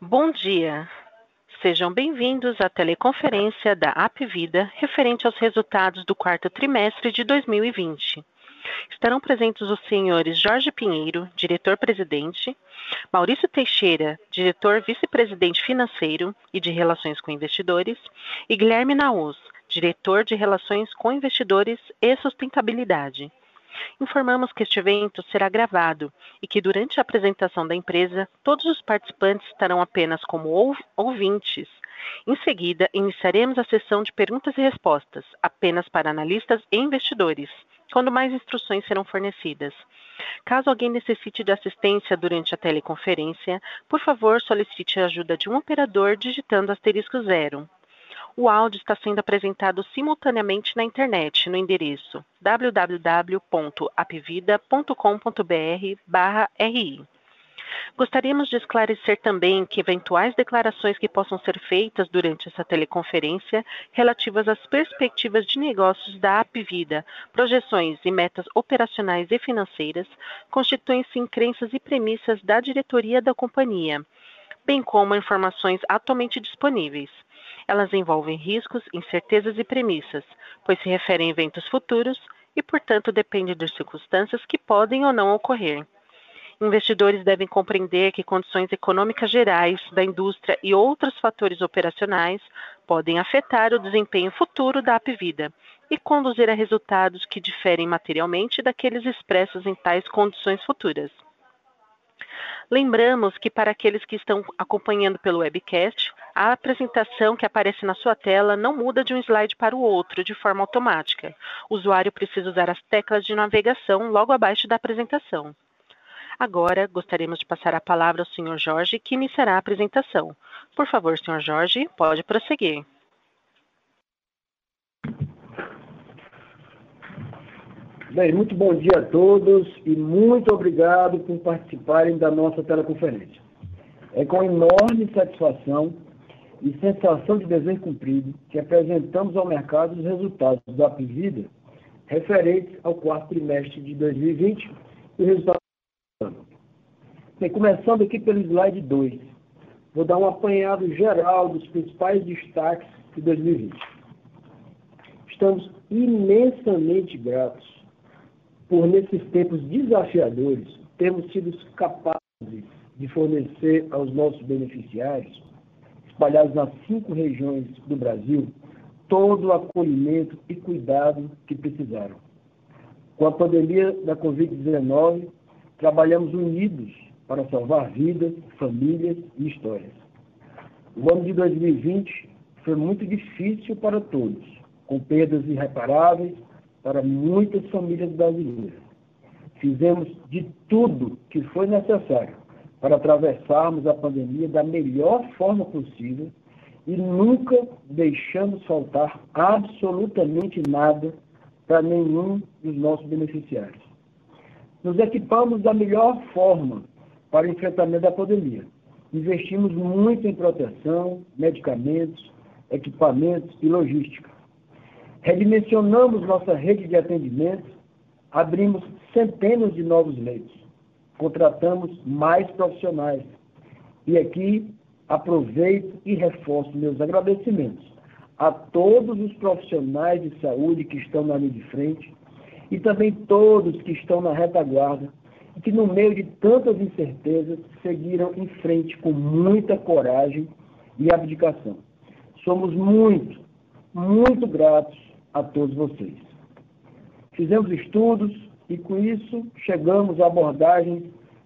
Bom dia. Sejam bem-vindos à teleconferência da Apvida referente aos resultados do quarto trimestre de 2020. Estarão presentes os senhores Jorge Pinheiro, diretor-presidente, Maurício Teixeira, diretor vice-presidente financeiro e de Relações com Investidores, e Guilherme Naus, diretor de Relações com Investidores e Sustentabilidade. Informamos que este evento será gravado e que durante a apresentação da empresa, todos os participantes estarão apenas como ouvintes. Em seguida, iniciaremos a sessão de perguntas e respostas, apenas para analistas e investidores, quando mais instruções serão fornecidas. Caso alguém necessite de assistência durante a teleconferência, por favor solicite a ajuda de um operador digitando asterisco zero. O áudio está sendo apresentado simultaneamente na internet no endereço www.apvida.com.br/ri. Gostaríamos de esclarecer também que eventuais declarações que possam ser feitas durante essa teleconferência relativas às perspectivas de negócios da Apvida, projeções e metas operacionais e financeiras constituem-se em crenças e premissas da diretoria da companhia, bem como informações atualmente disponíveis. Elas envolvem riscos, incertezas e premissas, pois se referem a eventos futuros e, portanto, dependem de circunstâncias que podem ou não ocorrer. Investidores devem compreender que condições econômicas gerais da indústria e outros fatores operacionais podem afetar o desempenho futuro da Apvida e conduzir a resultados que diferem materialmente daqueles expressos em tais condições futuras. Lembramos que para aqueles que estão acompanhando pelo webcast, a apresentação que aparece na sua tela não muda de um slide para o outro de forma automática. O usuário precisa usar as teclas de navegação logo abaixo da apresentação. Agora, gostaríamos de passar a palavra ao Sr. Jorge, que iniciará a apresentação. Por favor, Sr. Jorge, pode prosseguir. Bem, muito bom dia a todos e muito obrigado por participarem da nossa teleconferência. É com enorme satisfação e sensação de dever cumprido que apresentamos ao mercado os resultados da Apvida referentes ao quarto trimestre de 2020 e o resultado do ano. Bem, começando aqui pelo slide 2, vou dar um apanhado geral dos principais destaques de 2020. Estamos imensamente gratos por nesses tempos desafiadores, termos sido capazes de fornecer aos nossos beneficiários, espalhados nas cinco regiões do Brasil, todo o acolhimento e cuidado que precisaram. Com a pandemia da Covid-19, trabalhamos unidos para salvar vidas, famílias e histórias. O ano de 2020 foi muito difícil para todos, com perdas irreparáveis para muitas famílias brasileiras. Fizemos de tudo que foi necessário para atravessarmos a pandemia da melhor forma possível e nunca deixamos faltar absolutamente nada para nenhum dos nossos beneficiários. Nos equipamos da melhor forma para o enfrentamento da pandemia. Investimos muito em proteção, medicamentos, equipamentos e logística. Redimensionamos nossa rede de atendimento, abrimos centenas de novos leitos, contratamos mais profissionais. E aqui aproveito e reforço meus agradecimentos a todos os profissionais de saúde que estão na linha de frente e também todos que estão na retaguarda e que, no meio de tantas incertezas, seguiram em frente com muita coragem e abdicação. Somos muito, muito gratos a todos vocês. Fizemos estudos e, com isso, chegamos a abordagens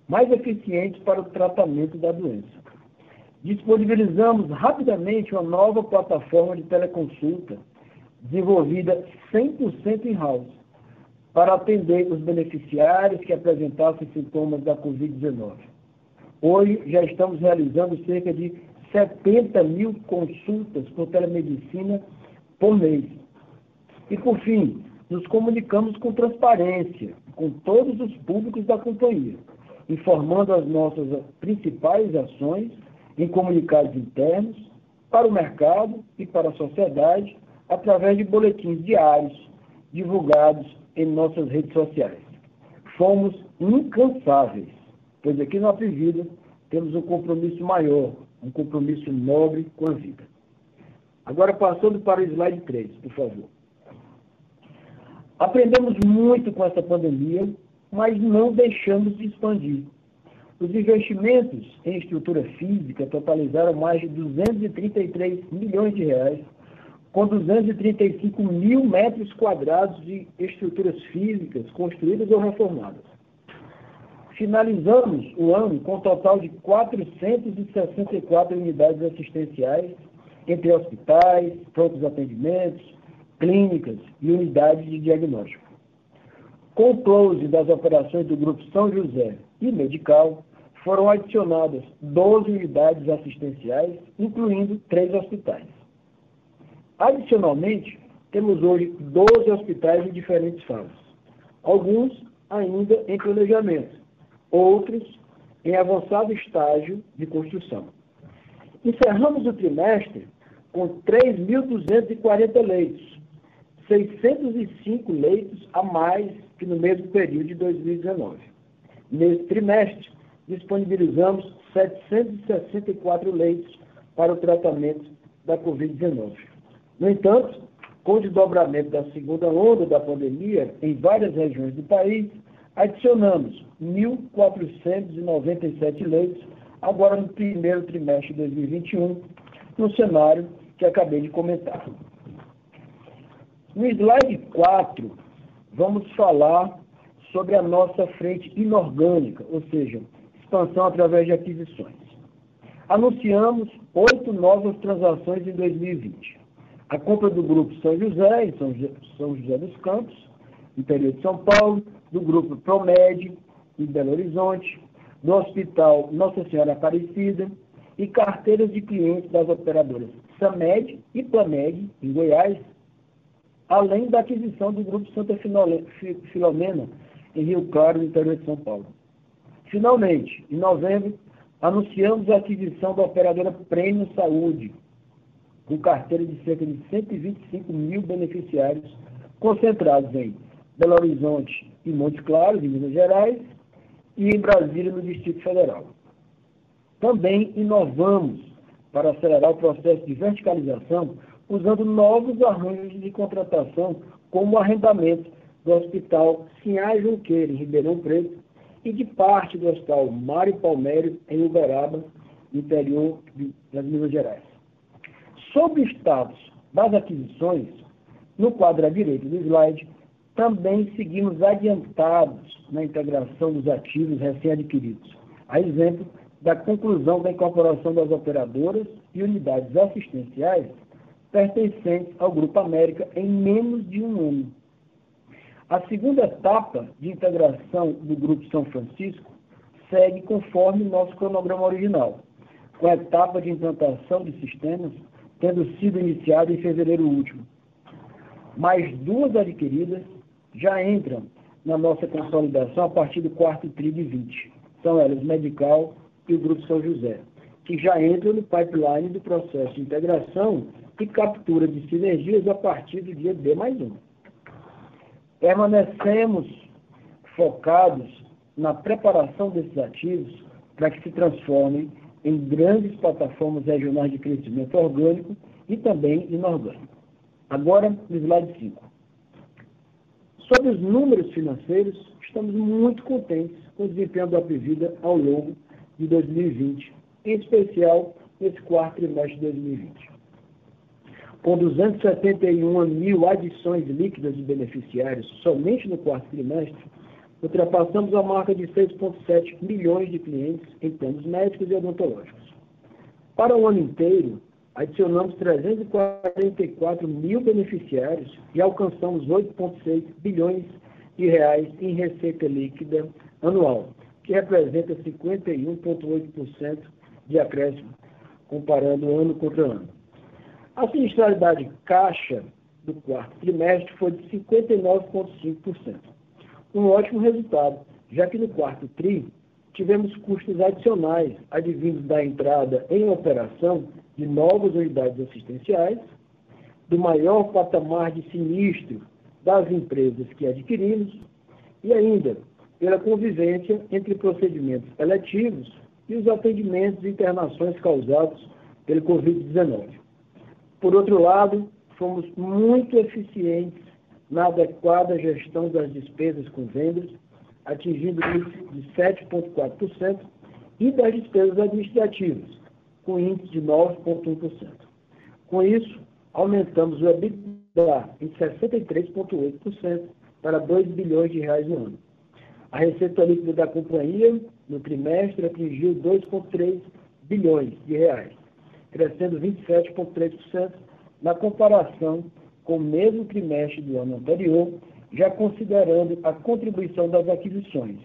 mais eficientes para o tratamento da doença. Disponibilizamos rapidamente uma nova plataforma de teleconsulta, desenvolvida 100% em house, para atender os beneficiários que apresentassem sintomas da Covid-19. Hoje já estamos realizando cerca de 70 mil consultas por telemedicina por mês, e, por fim, nos comunicamos com transparência com todos os públicos da companhia, informando as nossas principais ações em comunicados internos para o mercado e para a sociedade através de boletins diários divulgados em nossas redes sociais. Fomos incansáveis, pois aqui na Apivida temos um compromisso maior um compromisso nobre com a vida. Agora, passando para o slide 3, por favor. Aprendemos muito com essa pandemia, mas não deixamos de expandir. Os investimentos em estrutura física totalizaram mais de 233 milhões de reais, com 235 mil metros quadrados de estruturas físicas construídas ou reformadas. Finalizamos o ano com um total de 464 unidades assistenciais, entre hospitais, prontos atendimentos, clínicas e unidades de diagnóstico. Com o close das operações do Grupo São José e Medical, foram adicionadas 12 unidades assistenciais, incluindo três hospitais. Adicionalmente, temos hoje 12 hospitais em diferentes fases, alguns ainda em planejamento, outros em avançado estágio de construção. Encerramos o trimestre com 3.240 leitos, 605 leitos a mais que no mesmo período de 2019. Nesse trimestre, disponibilizamos 764 leitos para o tratamento da Covid-19. No entanto, com o desdobramento da segunda onda da pandemia em várias regiões do país, adicionamos 1.497 leitos agora no primeiro trimestre de 2021, no cenário que acabei de comentar. No slide 4, vamos falar sobre a nossa frente inorgânica, ou seja, expansão através de aquisições. Anunciamos oito novas transações em 2020. A compra do Grupo São José, em São José dos Campos, interior de São Paulo, do Grupo Promed, em Belo Horizonte, do Hospital Nossa Senhora Aparecida e carteiras de clientes das operadoras SAMED e PLAMED, em Goiás, além da aquisição do Grupo Santa Filomena, em Rio Claro, no interior de São Paulo. Finalmente, em novembro, anunciamos a aquisição da operadora Prêmio Saúde, com carteira de cerca de 125 mil beneficiários, concentrados em Belo Horizonte e Montes Claros, em Minas Gerais, e em Brasília, no Distrito Federal. Também inovamos para acelerar o processo de verticalização, usando novos arranjos de contratação, como o arrendamento do Hospital Sinhá Junqueira, em Ribeirão Preto, e de parte do Hospital Mário Palmério, em Uberaba, interior das Minas Gerais. Sobre o status das aquisições, no quadro à direita do slide, também seguimos adiantados na integração dos ativos recém-adquiridos, a exemplo da conclusão da incorporação das operadoras e unidades assistenciais pertencentes ao Grupo América em menos de um ano a segunda etapa de integração do Grupo São Francisco segue conforme nosso cronograma original, com a etapa de implantação de sistemas tendo sido iniciada em fevereiro último. Mais duas adquiridas já entram na nossa consolidação a partir do quarto TRI de 20. São elas Medical e o Grupo São José, que já entram no pipeline do processo de integração e captura de sinergias a partir do dia D mais um. Permanecemos focados na preparação desses ativos para que se transformem em grandes plataformas regionais de crescimento orgânico e também inorgânico. Agora, no slide 5. Sobre os números financeiros, estamos muito contentes com o desempenho da Apivida ao longo de 2020, em especial nesse quarto trimestre de 2020 com 271 mil adições líquidas de beneficiários somente no quarto trimestre, ultrapassamos a marca de 6,7 milhões de clientes em planos médicos e odontológicos. Para o ano inteiro, adicionamos 344 mil beneficiários e alcançamos 8,6 bilhões de reais em receita líquida anual, que representa 51,8% de acréscimo, comparando ano contra ano. A sinistralidade caixa do quarto trimestre foi de 59,5%. Um ótimo resultado, já que no quarto TRI tivemos custos adicionais advindos da entrada em operação de novas unidades assistenciais, do maior patamar de sinistro das empresas que adquirimos e ainda pela convivência entre procedimentos eletivos e os atendimentos e internações causados pelo Covid-19. Por outro lado, fomos muito eficientes na adequada gestão das despesas com vendas, atingindo índice de 7,4%, e das despesas administrativas, com índice de 9,1%. Com isso, aumentamos o EBITDA em 63,8% para 2 bilhões de reais no ano. A receita líquida da companhia no trimestre atingiu 2,3 bilhões de reais, crescendo 27,3% na comparação com o mesmo trimestre do ano anterior, já considerando a contribuição das aquisições.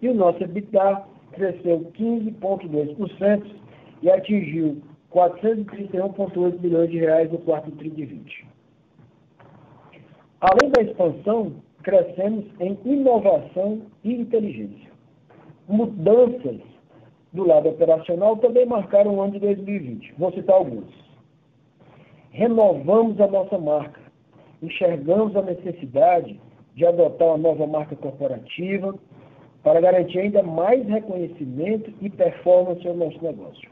E o nosso EBITDA cresceu 15,2% e atingiu 431,8 bilhões de reais no quarto TRI de 20. Além da expansão, crescemos em inovação e inteligência. Mudanças do lado operacional também marcaram o ano de 2020. Vou citar alguns. Renovamos a nossa marca. Enxergamos a necessidade de adotar uma nova marca corporativa para garantir ainda mais reconhecimento e performance ao nosso negócio.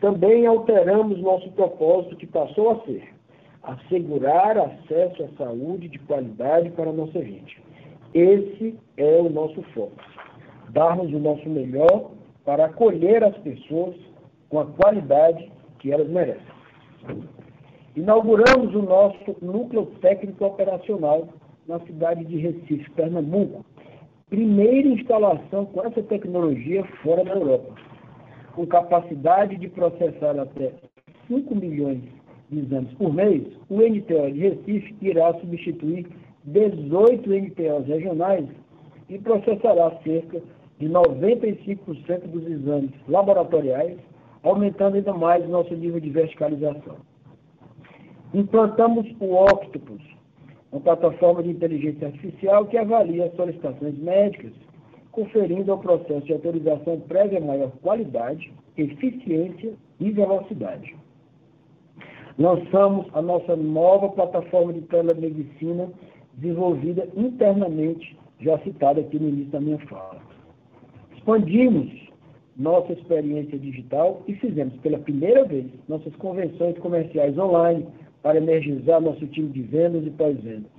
Também alteramos nosso propósito, que passou a ser assegurar acesso à saúde de qualidade para a nossa gente. Esse é o nosso foco. Darmos o nosso melhor para acolher as pessoas com a qualidade que elas merecem. Inauguramos o nosso núcleo técnico operacional na cidade de Recife, Pernambuco. Primeira instalação com essa tecnologia fora da Europa, com capacidade de processar até 5 milhões de exames por mês, o NTO de Recife irá substituir 18 NTOs regionais e processará cerca de 95% dos exames laboratoriais, aumentando ainda mais nosso nível de verticalização. Implantamos o Octopus, uma plataforma de inteligência artificial que avalia as solicitações médicas, conferindo ao processo de autorização prévia maior qualidade, eficiência e velocidade. Lançamos a nossa nova plataforma de telemedicina, desenvolvida internamente, já citada aqui no início da minha fala. Expandimos nossa experiência digital e fizemos pela primeira vez nossas convenções comerciais online para energizar nosso time de vendas e pós-vendas.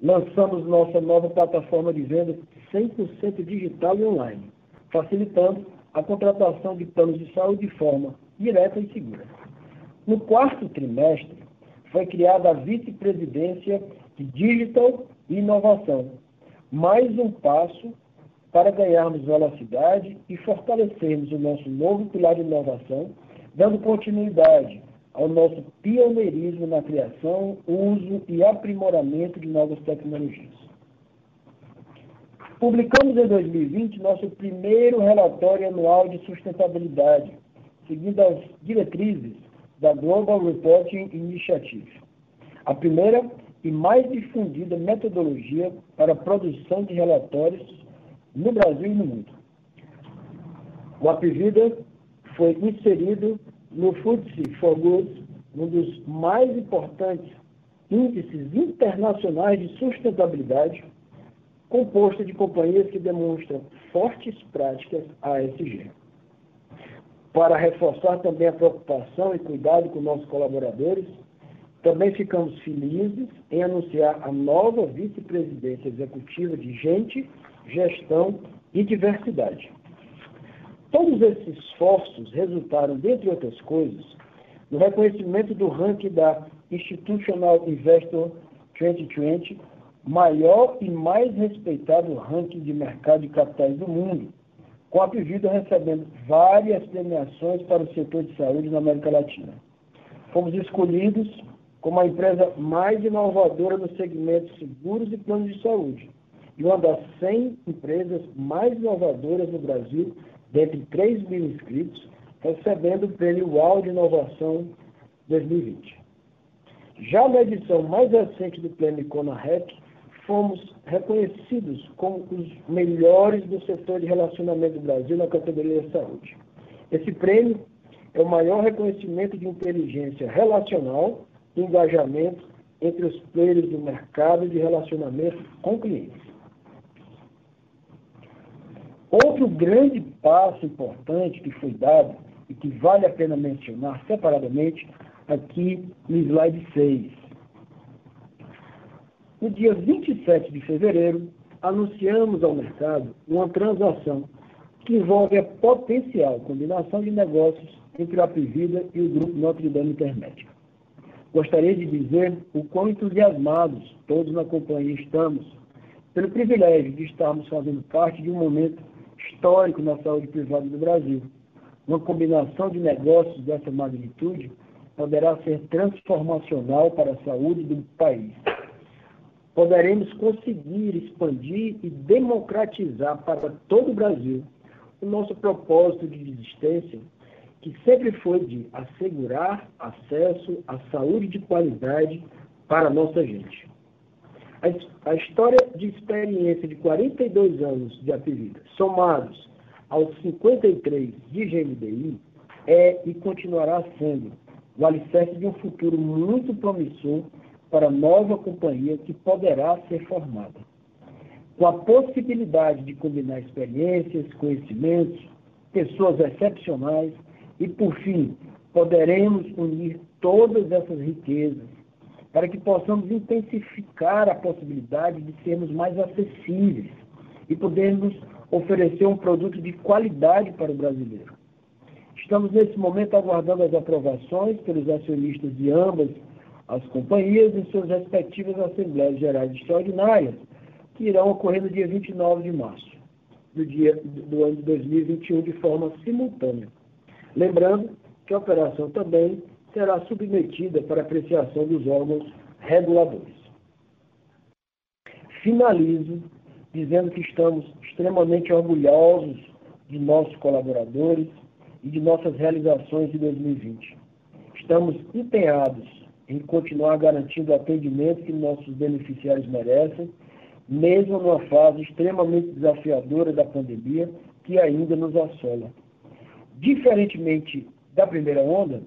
Lançamos nossa nova plataforma de vendas 100% digital e online, facilitando a contratação de planos de saúde de forma direta e segura. No quarto trimestre, foi criada a vice-presidência de Digital e Inovação, mais um passo para ganharmos velocidade e fortalecermos o nosso novo pilar de inovação, dando continuidade ao nosso pioneirismo na criação, uso e aprimoramento de novas tecnologias. Publicamos em 2020 nosso primeiro relatório anual de sustentabilidade, seguindo as diretrizes da Global Reporting Initiative, a primeira e mais difundida metodologia para a produção de relatórios no Brasil e no mundo. O Apivida foi inserido no FTSE for Good, um dos mais importantes índices internacionais de sustentabilidade, composto de companhias que demonstram fortes práticas ASG para reforçar também a preocupação e cuidado com nossos colaboradores, também ficamos felizes em anunciar a nova vice-presidência executiva de Gente, Gestão e Diversidade. Todos esses esforços resultaram, dentre outras coisas, no reconhecimento do ranking da Institutional Investor 2020, maior e mais respeitado ranking de mercado de capitais do mundo, com a Pivida recebendo várias premiações para o setor de saúde na América Latina. Fomos escolhidos como a empresa mais inovadora no segmento seguros e planos de saúde, e uma das 100 empresas mais inovadoras no Brasil, dentre 3 mil inscritos, recebendo o prêmio UAU de Inovação 2020. Já na edição mais recente do prêmio Rec, fomos reconhecidos como os melhores do setor de relacionamento do Brasil na categoria de saúde. Esse prêmio é o maior reconhecimento de inteligência relacional e engajamento entre os players do mercado de relacionamento com clientes. Outro grande passo importante que foi dado e que vale a pena mencionar separadamente aqui no slide 6. No dia 27 de fevereiro, anunciamos ao mercado uma transação que envolve a potencial combinação de negócios entre a Apivida e o Grupo Notre Dame Intermédica. Gostaria de dizer o quão entusiasmados todos na companhia estamos pelo privilégio de estarmos fazendo parte de um momento histórico na saúde privada do Brasil. Uma combinação de negócios dessa magnitude poderá ser transformacional para a saúde do país. Poderemos conseguir expandir e democratizar para todo o Brasil o nosso propósito de existência que sempre foi de assegurar acesso à saúde de qualidade para a nossa gente. A, história de experiência de 42 anos de Apivida, somados aos 53 de GMDI, é e continuará sendo o alicerce de um futuro muito promissor para a nova companhia que poderá ser formada. Com a possibilidade de combinar experiências, conhecimentos, pessoas excepcionais e, por fim, poderemos unir todas essas riquezas para que possamos intensificar a possibilidade de sermos mais acessíveis e podermos oferecer um produto de qualidade para o brasileiro. Estamos, nesse momento, aguardando as aprovações pelos acionistas de ambas as companhias em suas respectivas Assembleias Gerais Extraordinárias, que irão ocorrer no dia 29 de março do, dia, do ano de 2021 de forma simultânea. Lembrando que a operação também será submetida para apreciação dos órgãos reguladores. Finalizo dizendo que estamos extremamente orgulhosos de nossos colaboradores e de nossas realizações de 2020. Estamos empenhados em continuar garantindo o atendimento que nossos beneficiários merecem, mesmo numa fase extremamente desafiadora da pandemia que ainda nos assola. Diferentemente da primeira onda,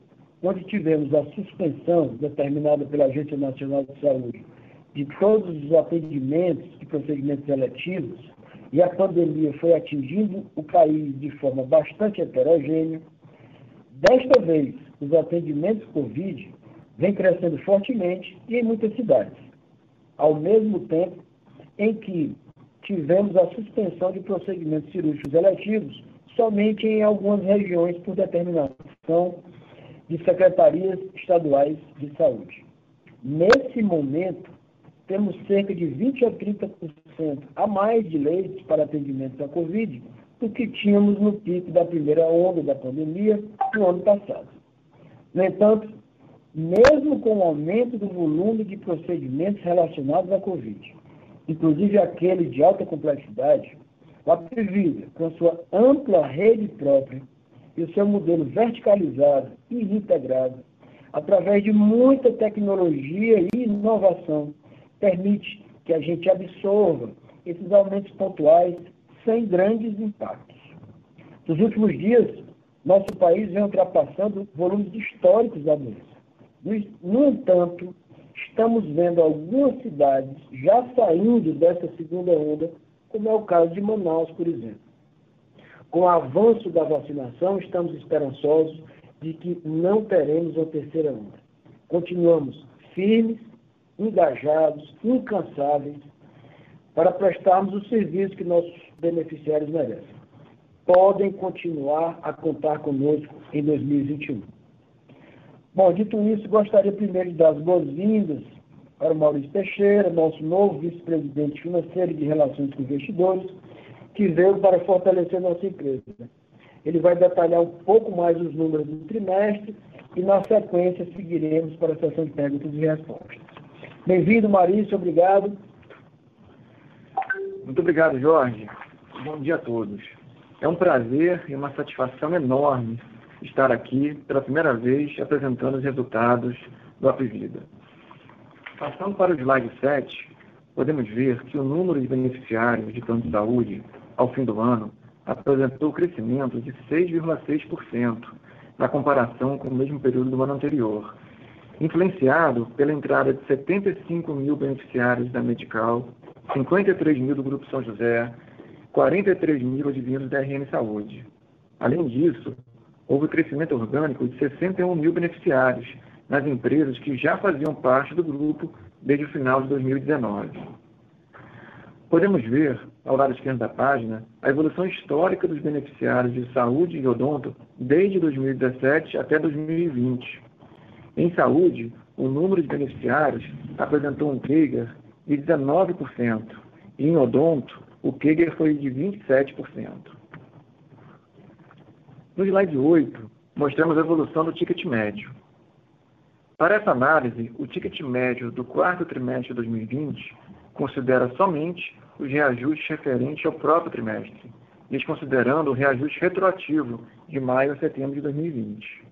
onde tivemos a suspensão determinada pela Agência Nacional de Saúde de todos os atendimentos e procedimentos eletivos, e a pandemia foi atingindo o país de forma bastante heterogênea, desta vez os atendimentos Covid vêm crescendo fortemente e em muitas cidades, ao mesmo tempo em que tivemos a suspensão de procedimentos cirúrgicos eletivos somente em algumas regiões por determinação de secretarias estaduais de saúde. Nesse momento, temos cerca de 20 a 30% a mais de leitos para atendimento da Covid do que tínhamos no pico da primeira onda da pandemia no ano passado. No entanto, mesmo com o aumento do volume de procedimentos relacionados à Covid, inclusive aqueles de alta complexidade, o Apivida, com sua ampla rede própria e o seu modelo verticalizado e integrado, através de muita tecnologia e inovação, permite que a gente absorva esses aumentos pontuais sem grandes impactos. Nos últimos dias, nosso país vem ultrapassando volumes históricos da doença. No entanto, estamos vendo algumas cidades já saindo dessa segunda onda como é o caso de Manaus, por exemplo. Com o avanço da vacinação, estamos esperançosos de que não teremos uma terceira onda. Continuamos firmes, engajados, incansáveis, para prestarmos o serviço que nossos beneficiários merecem. Podem continuar a contar conosco em 2021. Bom, dito isso, gostaria primeiro de dar as boas-vindas para o Maurício Teixeira, nosso novo vice-presidente financeiro de relações com investidores, que veio para fortalecer nossa empresa. Ele vai detalhar um pouco mais os números do trimestre e, na sequência, seguiremos para a sessão de perguntas e respostas. Bem-vindo, Maurício, obrigado. Muito obrigado, Jorge. Bom dia a todos. É um prazer e uma satisfação enorme estar aqui pela primeira vez apresentando os resultados do Apivida. Passando para o slide 7, podemos ver que o número de beneficiários de plano de saúde ao fim do ano apresentou crescimento de 6,6% na comparação com o mesmo período do ano anterior, influenciado pela entrada de 75 mil beneficiários da Medical, 53 mil do Grupo São José, 43 mil advindos da RN Saúde. Além disso, houve crescimento orgânico de 61 mil beneficiários nas empresas que já faziam parte do grupo desde o final de 2019. Podemos ver, ao lado esquerdo da página, a evolução histórica dos beneficiários de saúde e odonto desde 2017 até 2020. Em saúde, o número de beneficiários apresentou um CAGR de 19%, e em odonto, o CAGR foi de 27%. No slide 8, mostramos a evolução do ticket médio. Para essa análise, o ticket médio do quarto trimestre de 2020 considera somente os reajustes referentes ao próprio trimestre, desconsiderando o reajuste retroativo de maio a setembro de 2020.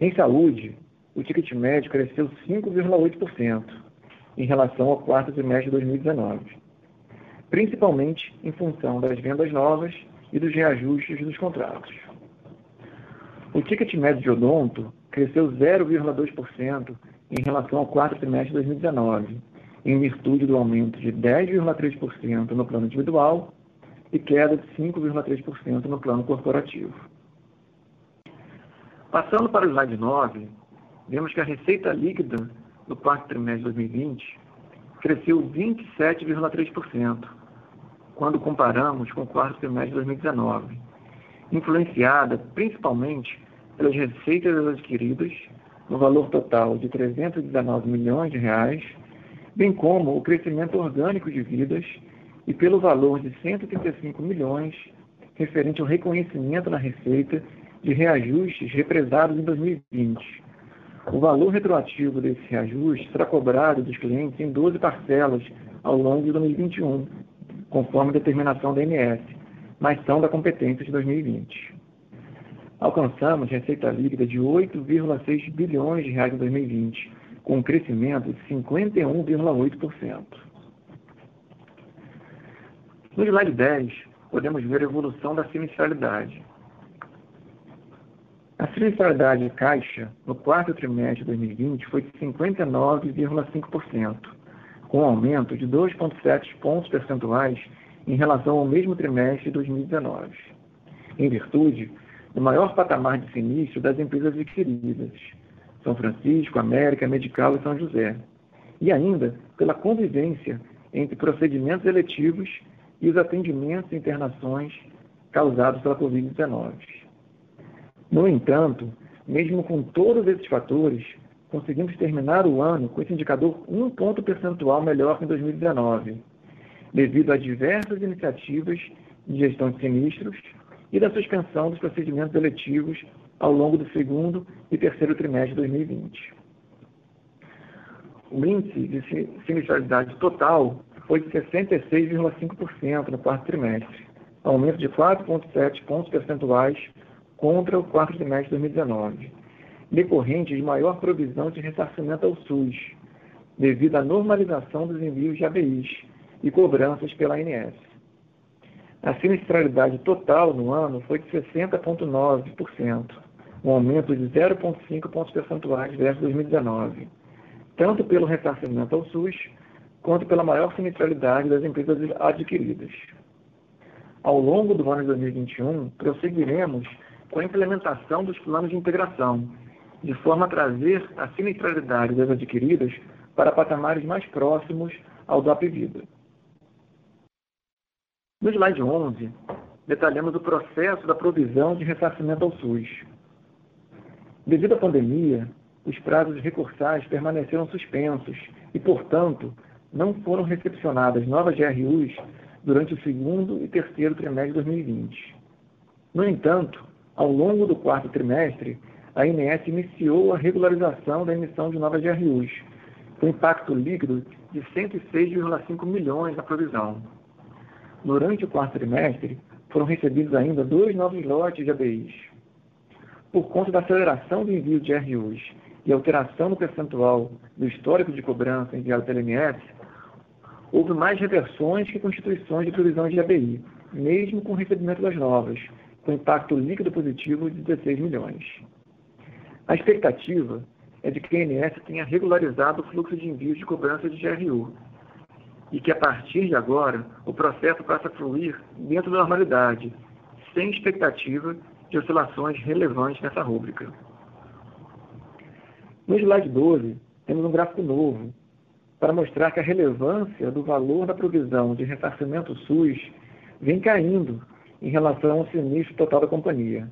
Em saúde, o ticket médio cresceu 5,8% em relação ao quarto trimestre de 2019, principalmente em função das vendas novas e dos reajustes dos contratos. O ticket médio de odonto cresceu 0,2% em relação ao quarto trimestre de 2019, em virtude do aumento de 10,3% no plano individual e queda de 5,3% no plano corporativo. Passando para o slide 9, vemos que a receita líquida do quarto trimestre de 2020 cresceu 27,3%, quando comparamos com o quarto trimestre de 2019, influenciada principalmente pelas receitas adquiridas, no valor total de 319 milhões de reais, bem como o crescimento orgânico de vidas e pelo valor de 135 milhões referente ao reconhecimento na receita de reajustes represados em 2020. O valor retroativo desse reajuste será cobrado dos clientes em 12 parcelas ao longo de 2021, conforme a determinação da ANS, mas são da competência de 2020 alcançamos receita líquida de 8,6 bilhões de reais em 2020, com um crescimento de 51,8%. No slide 10, podemos ver a evolução da sinistralidade. A sinistralidade caixa no quarto trimestre de 2020 foi de 59,5%, com um aumento de 2,7 pontos percentuais em relação ao mesmo trimestre de 2019, em virtude o maior patamar de sinistro das empresas adquiridas, São Francisco, América, Medical e São José, e ainda pela convivência entre procedimentos eletivos e os atendimentos e internações causados pela Covid-19. No entanto, mesmo com todos esses fatores, conseguimos terminar o ano com esse indicador um ponto percentual melhor que em 2019, devido a diversas iniciativas de gestão de sinistros e da suspensão dos procedimentos eletivos ao longo do segundo e terceiro trimestre de 2020. O índice de sinistralidade total foi de 66,5% no quarto trimestre, aumento de 4,7 pontos percentuais contra o quarto trimestre de 2019, decorrente de maior provisão de ressarcimento ao SUS, devido à normalização dos envios de ABIs e cobranças pela ANS. A sinistralidade total no ano foi de 60,9%, um aumento de 0,5 pontos percentuais versus 2019, tanto pelo ressarcimento ao SUS, quanto pela maior sinistralidade das empresas adquiridas. Ao longo do ano de 2021, prosseguiremos com a implementação dos planos de integração, de forma a trazer a sinistralidade das adquiridas para patamares mais próximos ao do Apvida. No slide 11, detalhamos o processo da provisão de ressarcimento ao SUS. Devido à pandemia, os prazos recursais permaneceram suspensos e, portanto, não foram recepcionadas novas GRUs durante o segundo e terceiro trimestre de 2020. No entanto, ao longo do quarto trimestre, a INS iniciou a regularização da emissão de novas GRUs, com impacto líquido de 106,5 milhões na provisão. Durante o quarto trimestre, foram recebidos ainda dois novos lotes de ABIs. Por conta da aceleração do envio de RUs e alteração no percentual do histórico de cobrança enviado pela MS, houve mais reversões que constituições de provisão de ABI, mesmo com o recebimento das novas, com impacto líquido positivo de 16 milhões. A expectativa é de que a ANS tenha regularizado o fluxo de envios de cobrança de GRU, e que a partir de agora o processo passa a fluir dentro da normalidade, sem expectativa de oscilações relevantes nessa rúbrica. No slide 12, temos um gráfico novo para mostrar que a relevância do valor da provisão de ressarcimento SUS vem caindo em relação ao sinistro total da companhia.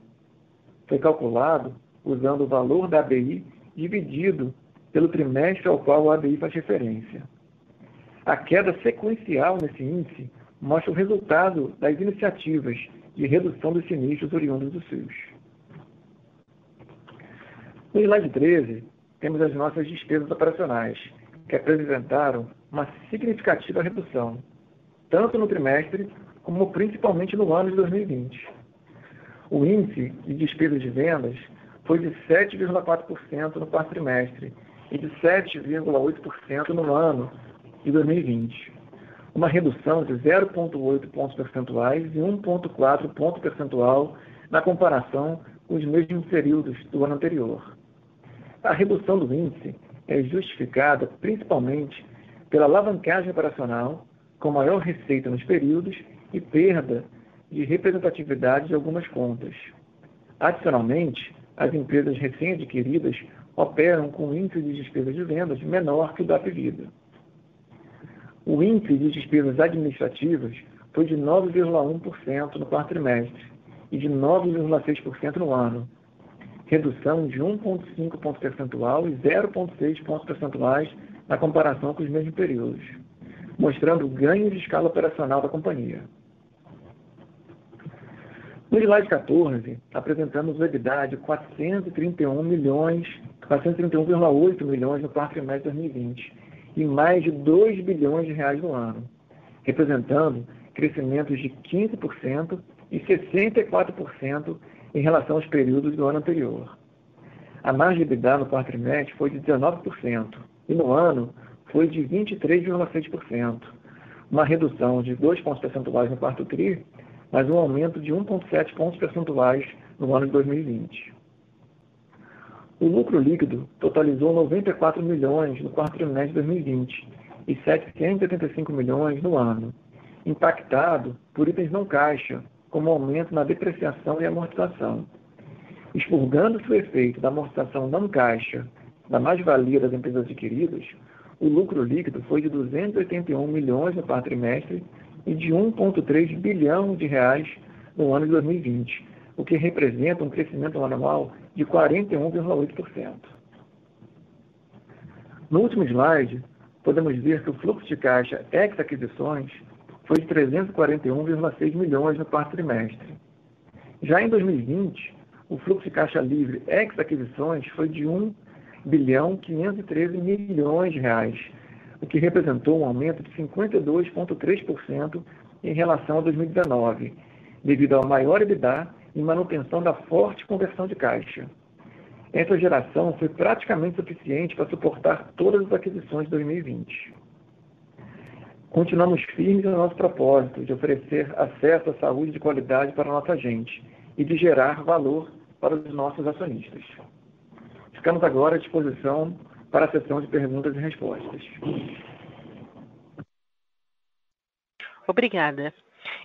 Foi calculado usando o valor da ABI dividido pelo trimestre ao qual o ABI faz referência. A queda sequencial nesse índice mostra o resultado das iniciativas de redução dos sinistros oriundos do SUS. No slide 13, temos as nossas despesas operacionais, que apresentaram uma significativa redução, tanto no trimestre como principalmente no ano de 2020. O índice de despesas de vendas foi de 7,4% no quarto trimestre e de 7,8% no ano de 2020, uma redução de 0,8 pontos percentuais e 1,4 ponto percentual na comparação com os mesmos períodos do ano anterior. A redução do índice é justificada principalmente pela alavancagem operacional, com maior receita nos períodos e perda de representatividade de algumas contas. Adicionalmente, as empresas recém-adquiridas operam com índice de despesas de vendas menor que o da Apivida. O índice de despesas administrativas foi de 9,1% no quarto trimestre e de 9,6% no ano, redução de 1,5 ponto percentual e 0,6 pontos percentuais na comparação com os mesmos períodos, mostrando ganho de escala operacional da companhia. No slide 14, apresentamos o EBITDA de 431 milhões, 431,8 milhões no quarto trimestre de 2020 e mais de 2 bilhões de reais no ano, representando crescimentos de 15% e 64% em relação aos períodos do ano anterior. A margem de EBITDA no quarto trimestre foi de 19% e no ano foi de 23,6%, uma redução de 2 pontos percentuais no quarto TRI, mas um aumento de 1,7 pontos percentuais no ano de 2020. O lucro líquido totalizou 94 milhões no quarto trimestre de 2020 e 785 milhões no ano, impactado por itens não caixa, como aumento na depreciação e amortização. Expurgando-se o efeito da amortização não caixa da mais-valia das empresas adquiridas, o lucro líquido foi de 281 milhões no quarto trimestre e de 1,3 bilhão de reais no ano de 2020, o que representa um crescimento anual de 41,8%. No último slide, podemos ver que o fluxo de caixa ex-aquisições foi de 341,6 milhões no quarto trimestre. Já em 2020, o fluxo de caixa livre ex-aquisições foi de 1 bilhão 513 milhões de reais, o que representou um aumento de 52,3% em relação a 2019, devido ao maior EBITDA e manutenção da forte conversão de caixa. Essa geração foi praticamente suficiente para suportar todas as aquisições de 2020. Continuamos firmes no nosso propósito de oferecer acesso à saúde de qualidade para nossa gente e de gerar valor para os nossos acionistas. Ficamos agora à disposição para a sessão de perguntas e respostas. Obrigada.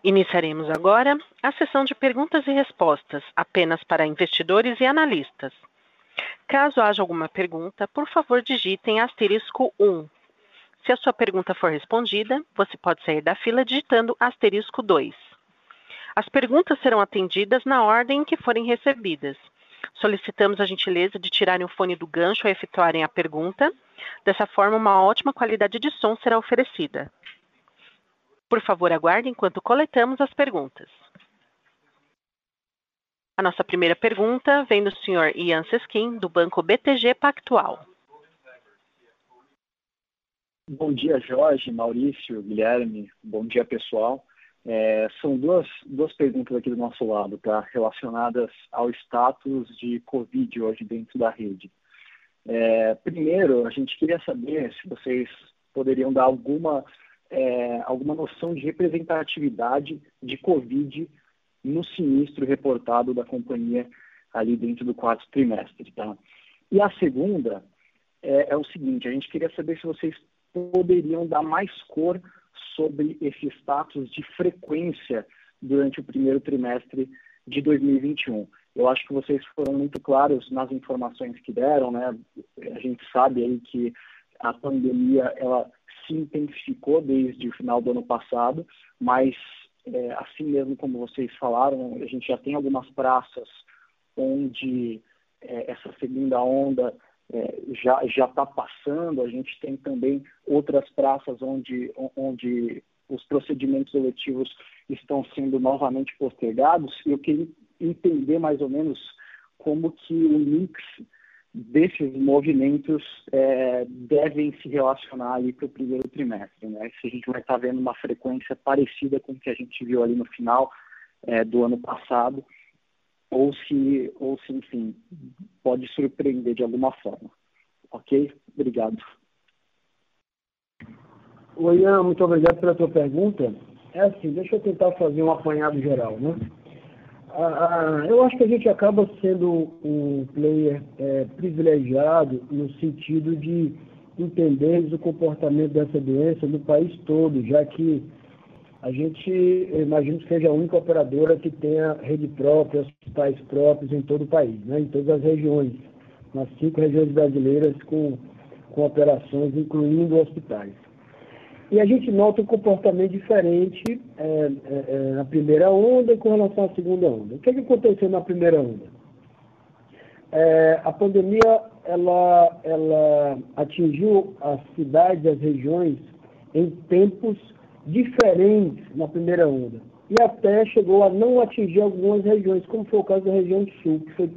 Iniciaremos agora a sessão de perguntas e respostas apenas para investidores e analistas. Caso haja alguma pergunta, por favor digitem asterisco 1 se a sua pergunta for respondida, você pode sair da fila digitando asterisco 2. As perguntas serão atendidas na ordem em que forem recebidas. Solicitamos a gentileza de tirarem o fone do gancho ao efetuarem a pergunta. Dessa forma, uma ótima qualidade de som será oferecida. Por favor, aguarde enquanto coletamos as perguntas. A nossa primeira pergunta vem do senhor Ian Seskin, do Banco BTG Pactual. Bom dia, Jorge, Maurício, Guilherme. Bom dia, pessoal. É, são duas, duas perguntas aqui do nosso lado, tá? Relacionadas ao status de Covid hoje dentro da rede. É, primeiro, a gente queria saber se vocês poderiam dar alguma, é, alguma noção de representatividade de Covid no sinistro reportado da companhia ali dentro do quarto trimestre, tá? E a segunda é, é o seguinte, a gente queria saber se vocês poderiam dar mais cor sobre esse status de frequência durante o primeiro trimestre de 2021. Eu acho que vocês foram muito claros nas informações que deram, né? A gente sabe aí que a pandemia ela se intensificou desde o final do ano passado, mas é, assim mesmo como vocês falaram, a gente já tem algumas praças onde é, essa segunda onda é, já já está passando. A gente tem também outras praças onde onde os procedimentos eletivos estão sendo novamente postergados. Eu queria entender mais ou menos como que o mix desses movimentos é, devem se relacionar ali para o primeiro trimestre, né? Se a gente vai estar tá vendo uma frequência parecida com o que a gente viu ali no final é, do ano passado, ou se, ou se, enfim, pode surpreender de alguma forma. Ok? Obrigado. Oi, Ian, muito obrigado pela tua pergunta. É assim, deixa eu tentar fazer um apanhado geral, né? Ah, eu acho que a gente acaba sendo um player é, privilegiado no sentido de entender o comportamento dessa doença no país todo, já que a gente, imagino que seja a única operadora que tenha rede própria, hospitais próprios em todo o país, né, em todas as regiões, nas cinco regiões brasileiras com, com operações, incluindo hospitais. E a gente nota um comportamento diferente é, é, é, na primeira onda com relação à segunda onda. O que, é que aconteceu na primeira onda? É, a pandemia ela, ela atingiu as cidades, as regiões, em tempos diferentes na primeira onda. E até chegou a não atingir algumas regiões, como foi o caso da região sul, que foi,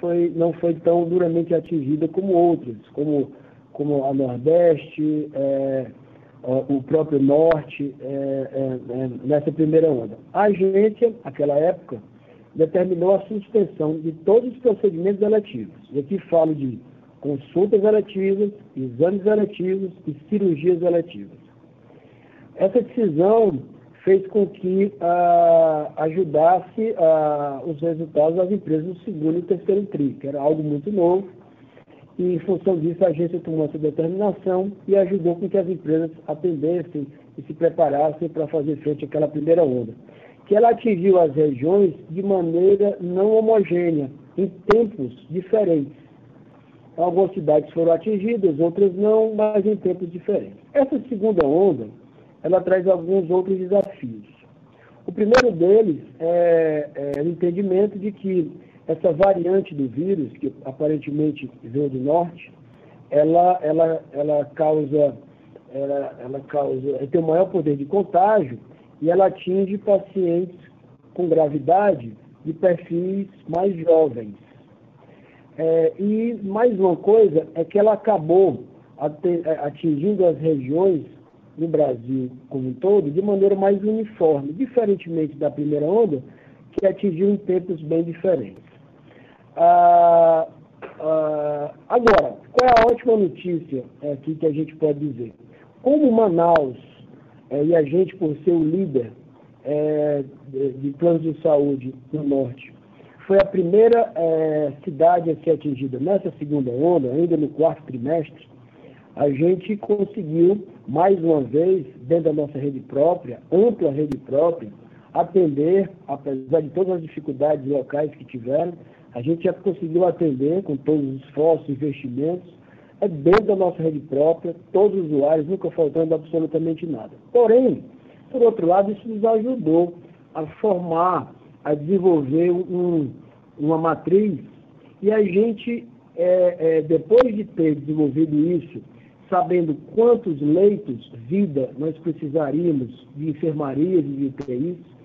foi, não foi tão duramente atingida como outras, como, como a Nordeste, é, o próprio norte é, é, é, nessa primeira onda. A agência, naquela época, determinou a suspensão de todos os procedimentos eletivos. E aqui falo de consultas eletivas, exames eletivos e cirurgias eletivas. Essa decisão fez com que ah, ajudasse ah, os resultados das empresas do segundo e terceiro TRI, que era algo muito novo, e, em função disso, a agência tomou essa determinação e ajudou com que as empresas atendessem e se preparassem para fazer frente àquela primeira onda. Que ela atingiu as regiões de maneira não homogênea, em tempos diferentes. Algumas cidades foram atingidas, outras não, mas em tempos diferentes. Essa segunda onda, ela traz alguns outros desafios. O primeiro deles é, é o entendimento de que essa variante do vírus, que aparentemente veio do norte, ela, ela, ela causa, ela, ela causa, ela tem o maior poder de contágio e ela atinge pacientes com gravidade de perfis mais jovens. É, e mais uma coisa é que ela acabou atingindo as regiões no Brasil como um todo de maneira mais uniforme, diferentemente da primeira onda, que atingiu em tempos bem diferentes. Ah, ah, agora, qual é a ótima notícia aqui que a gente pode dizer? Como Manaus, é, e a gente, por ser o líder é, de, planos de saúde no norte, foi a primeira é, cidade a ser atingida nessa segunda onda, ainda no quarto trimestre, a gente conseguiu, mais uma vez, dentro da nossa rede própria, ampla rede própria, atender, apesar de todas as dificuldades locais que tiveram, a gente já conseguiu atender com todos os esforços, investimentos, é dentro da nossa rede própria, todos os usuários, nunca faltando absolutamente nada. Porém, por outro lado, isso nos ajudou a formar, a desenvolver um, uma matriz e a gente, é, é, depois de ter desenvolvido isso, sabendo quantos leitos, vida, nós precisaríamos de enfermarias e de UTIs,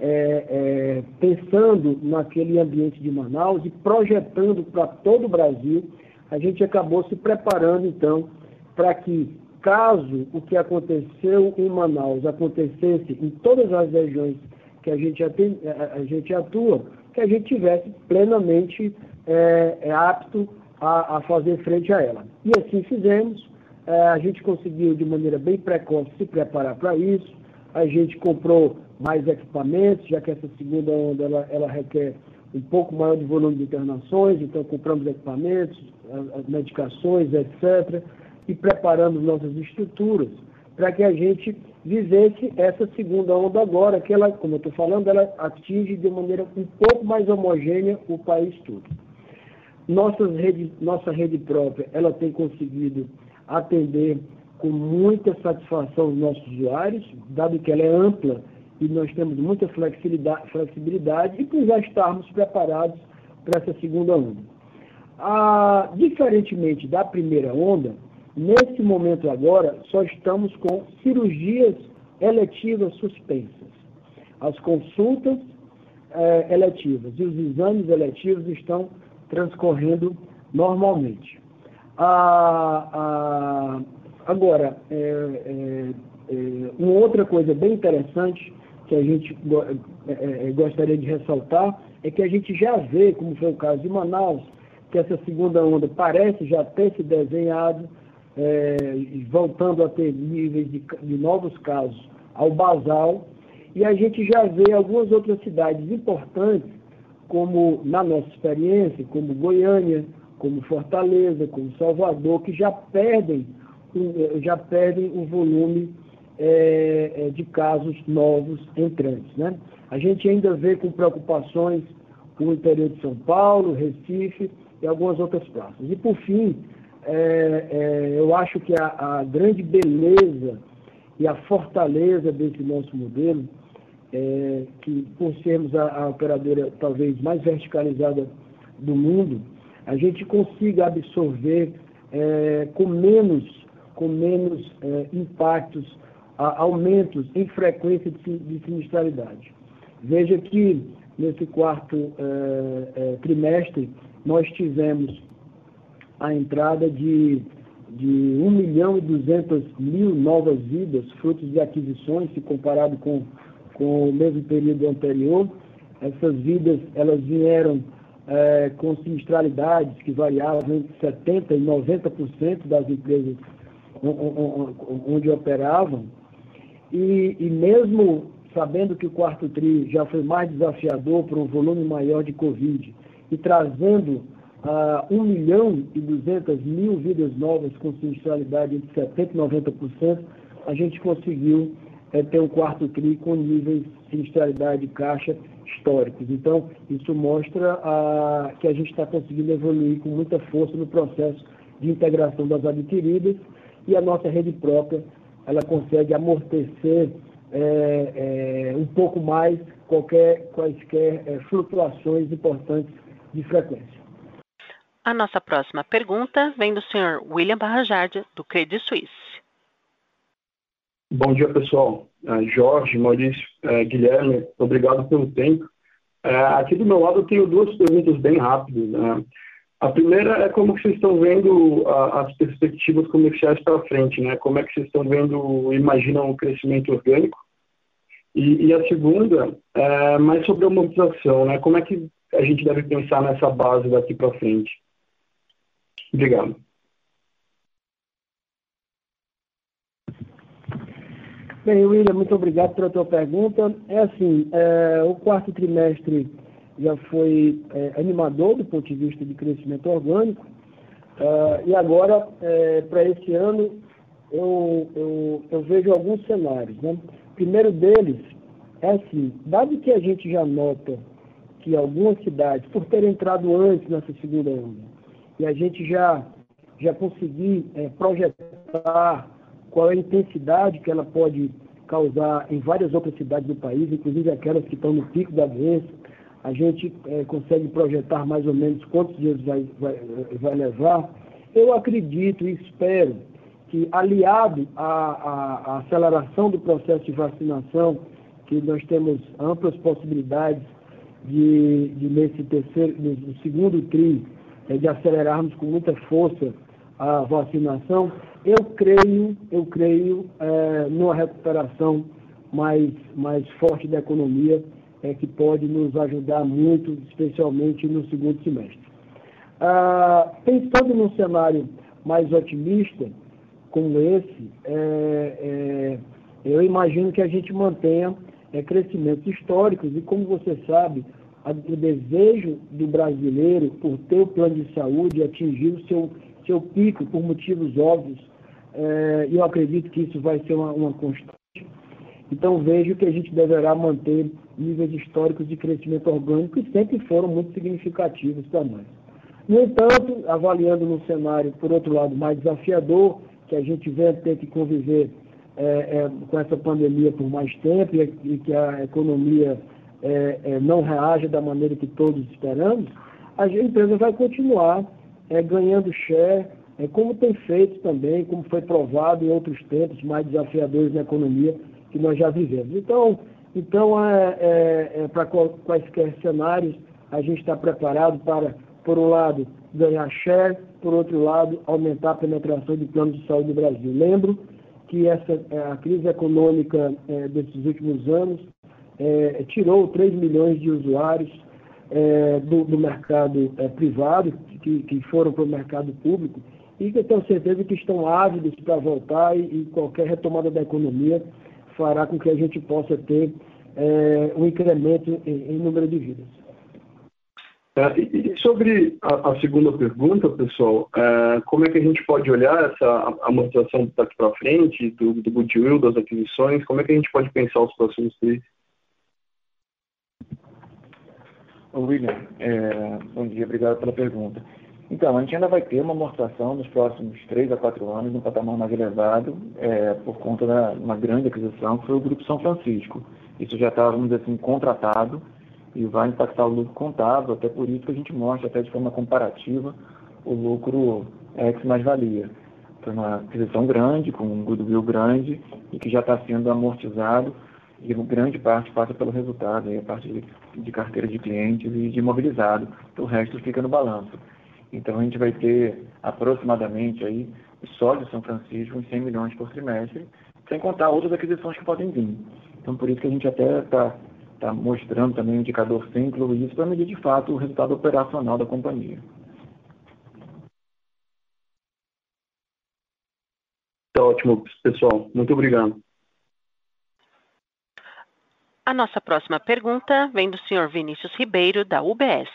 é, é, pensando naquele ambiente de Manaus e projetando para todo o Brasil, a gente acabou se preparando, então, para que, caso o que aconteceu em Manaus acontecesse em todas as regiões que a gente, a gente atua, que a gente tivesse plenamente é, é, apto a, a, fazer frente a ela. E assim fizemos, é, a gente conseguiu de maneira bem precoce se preparar para isso, a gente comprou mais equipamentos, já que essa segunda onda ela, ela requer um pouco maior de volume de internações, então compramos equipamentos, medicações, etc., e preparamos nossas estruturas para que a gente vivesse essa segunda onda agora, que ela, como eu estou falando, ela atinge de maneira um pouco mais homogênea o país todo. Nossas nossa rede própria, ela tem conseguido atender com muita satisfação os nossos usuários, dado que ela é ampla e nós temos muita flexibilidade, flexibilidade e por já estarmos preparados para essa segunda onda. Ah, diferentemente da primeira onda, nesse momento agora, só estamos com cirurgias eletivas suspensas. As consultas eh, eletivas e os exames eletivos estão transcorrendo normalmente. Ah, ah, agora, é, é, é, uma outra coisa bem interessante que a gente é, é, gostaria de ressaltar é que a gente já vê, como foi o caso de Manaus, que essa segunda onda parece já ter se desenhado, é, voltando a ter níveis de, de, novos casos ao basal, e a gente já vê algumas outras cidades importantes, como na nossa experiência, como Goiânia, como Fortaleza, como Salvador, que já perdem, já perdem o volume é, de casos novos entrantes. Né? A gente ainda vê com preocupações o interior de São Paulo, Recife e algumas outras praças. E, por fim, é, é, eu acho que a, a, grande beleza e a fortaleza desse nosso modelo, é, que por sermos a, a, operadora talvez mais verticalizada do mundo, a gente consiga absorver é, com menos, com menos é, impactos, a, aumentos em frequência de, de sinistralidade. Veja que nesse quarto é, é, trimestre, nós tivemos a entrada de, de 1 milhão e 200 mil novas vidas, frutos de aquisições, se comparado com, com o mesmo período anterior. Essas vidas, elas vieram é, com sinistralidades que variavam entre 70% e 90% das empresas onde operavam. E, e mesmo sabendo que o quarto TRI já foi mais desafiador por um volume maior de Covid e trazendo uh, 1 milhão e 200 mil vidas novas com sinistralidade entre 70% e 90%, a gente conseguiu é, ter um quarto TRI com níveis de sinistralidade de caixa históricos. Então, isso mostra uh, que a gente está conseguindo evoluir com muita força no processo de integração das adquiridas e a nossa rede própria ela consegue amortecer é, é, um pouco mais qualquer, quaisquer é, flutuações importantes de frequência. A nossa próxima pergunta vem do senhor William Barrajard, do Credit Suisse. Bom dia, pessoal. Uh, Jorge, Maurício, uh, Guilherme, obrigado pelo tempo. Uh, aqui do meu lado eu tenho duas perguntas bem rápidas. Né? A primeira é como vocês estão vendo as perspectivas comerciais para frente, né? Como é que vocês estão vendo, imaginam o crescimento orgânico? E, e a segunda é mais sobre a amortização, né? Como é que a gente deve pensar nessa base daqui para frente? Obrigado. Bem, William, muito obrigado pela tua pergunta. É assim, é, o quarto trimestre já foi é, animador do ponto de vista de crescimento orgânico. Uh, e agora, é, para esse ano, eu, eu, eu, vejo alguns cenários. Né? O primeiro deles é assim, dado que a gente já nota que algumas cidades, por terem entrado antes nessa segunda onda, e a gente já, já conseguir é, projetar qual é a intensidade que ela pode causar em várias outras cidades do país, inclusive aquelas que estão no pico da doença, a gente é, consegue projetar mais ou menos quantos dias vai, vai, vai levar. Eu acredito e espero que, aliado à, à, à, aceleração do processo de vacinação, que nós temos amplas possibilidades de, de nesse terceiro, no segundo tri, é, de acelerarmos com muita força a vacinação, eu creio, eu creio é, numa recuperação mais, mais forte da economia é, que pode nos ajudar muito, especialmente no segundo semestre. Ah, pensando num cenário mais otimista, como esse, é, é, eu imagino que a gente mantenha é, crescimentos históricos e, como você sabe, o desejo do brasileiro por ter o plano de saúde atingir o seu, seu pico por motivos óbvios é, eu acredito que isso vai ser uma, uma constante. Então vejo que a gente deverá manter níveis históricos de crescimento orgânico que sempre foram muito significativos também. No entanto, avaliando no cenário, por outro lado, mais desafiador, que a gente vem ter que conviver é, é, com essa pandemia por mais tempo e, e que a economia é, é não reage da maneira que todos esperamos, a empresa vai continuar é, ganhando share, é, como tem feito também, como foi provado em outros tempos mais desafiadores na economia que nós já vivemos. Então, então é, é, é para quaisquer cenários, a gente está preparado para, por um lado, ganhar share, por outro lado, aumentar a penetração de planos de saúde no Brasil. Lembro que essa, é, a crise econômica é, desses últimos anos é, tirou 3 milhões de usuários é, do, do, mercado privado, que, que foram para o mercado público, e que eu tenho certeza que estão ávidos para voltar e, e, qualquer retomada da economia fará com que a gente possa ter é, um incremento em, em, número de vidas. É, e, sobre a, a, segunda pergunta, pessoal, é, como é que a gente pode olhar essa amortização daqui para frente, do, do goodwill, das aquisições, como é que a gente pode pensar os próximos três? William, é, bom dia, obrigado pela pergunta. Então, a gente ainda vai ter uma amortização nos próximos três a quatro anos, num patamar mais elevado, é, por conta de uma grande aquisição, que foi o Grupo São Francisco. Isso já está, vamos dizer assim, contratado e vai impactar o lucro contábil, até por isso que a gente mostra, até de forma comparativa, o lucro ex mais valia. Foi uma aquisição grande, com um goodwill grande e que já está sendo amortizado e grande parte passa pelo resultado, aí a parte de, de carteira de clientes e de imobilizado. O resto fica no balanço. Então a gente vai ter aproximadamente aí só de São Francisco uns 100 milhões por trimestre, sem contar outras aquisições que podem vir. Então por isso que a gente até está tá mostrando também o indicador sem incluir isso para medir de fato o resultado operacional da companhia. Tá ótimo, pessoal. Muito obrigado. A nossa próxima pergunta vem do senhor Vinícius Ribeiro, da UBS.